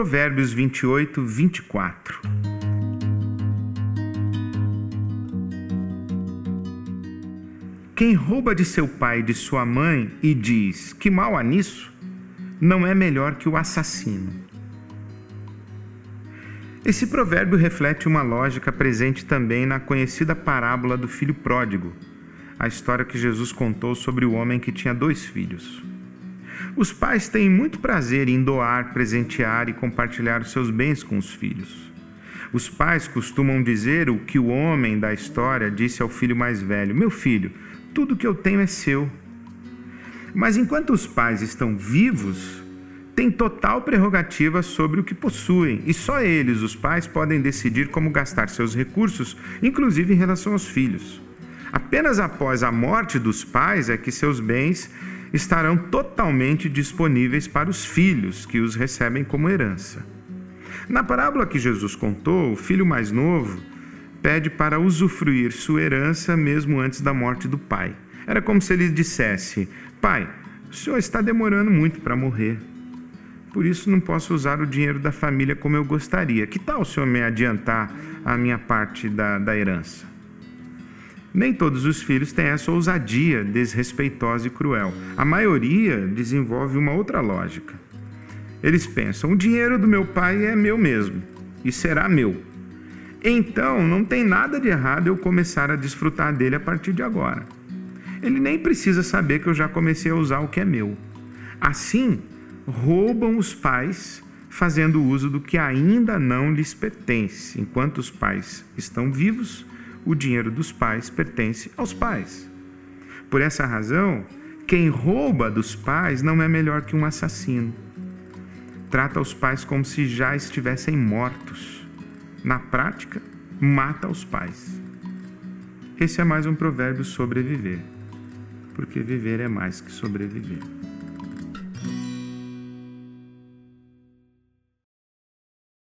Provérbios 28, 24. Quem rouba de seu pai e de sua mãe e diz que mal há nisso, não é melhor que o assassino. Esse provérbio reflete uma lógica presente também na conhecida parábola do filho pródigo, a história que Jesus contou sobre o homem que tinha dois filhos. Os pais têm muito prazer em doar, presentear e compartilhar os seus bens com os filhos. Os pais costumam dizer o que o homem da história disse ao filho mais velho: Meu filho, tudo que eu tenho é seu. Mas enquanto os pais estão vivos, têm total prerrogativa sobre o que possuem, e só eles, os pais, podem decidir como gastar seus recursos, inclusive em relação aos filhos. Apenas após a morte dos pais é que seus bens estarão totalmente disponíveis para os filhos que os recebem como herança. Na parábola que Jesus contou, o filho mais novo pede para usufruir sua herança mesmo antes da morte do pai. Era como se ele dissesse: Pai, o senhor está demorando muito para morrer. Por isso não posso usar o dinheiro da família como eu gostaria. Que tal o senhor me adiantar a minha parte da, da herança? Nem todos os filhos têm essa ousadia desrespeitosa e cruel. A maioria desenvolve uma outra lógica. Eles pensam: o dinheiro do meu pai é meu mesmo e será meu. Então, não tem nada de errado eu começar a desfrutar dele a partir de agora. Ele nem precisa saber que eu já comecei a usar o que é meu. Assim, roubam os pais fazendo uso do que ainda não lhes pertence. Enquanto os pais estão vivos, o dinheiro dos pais pertence aos pais. Por essa razão, quem rouba dos pais não é melhor que um assassino. Trata os pais como se já estivessem mortos na prática, mata os pais. Esse é mais um provérbio sobre viver, porque viver é mais que sobreviver.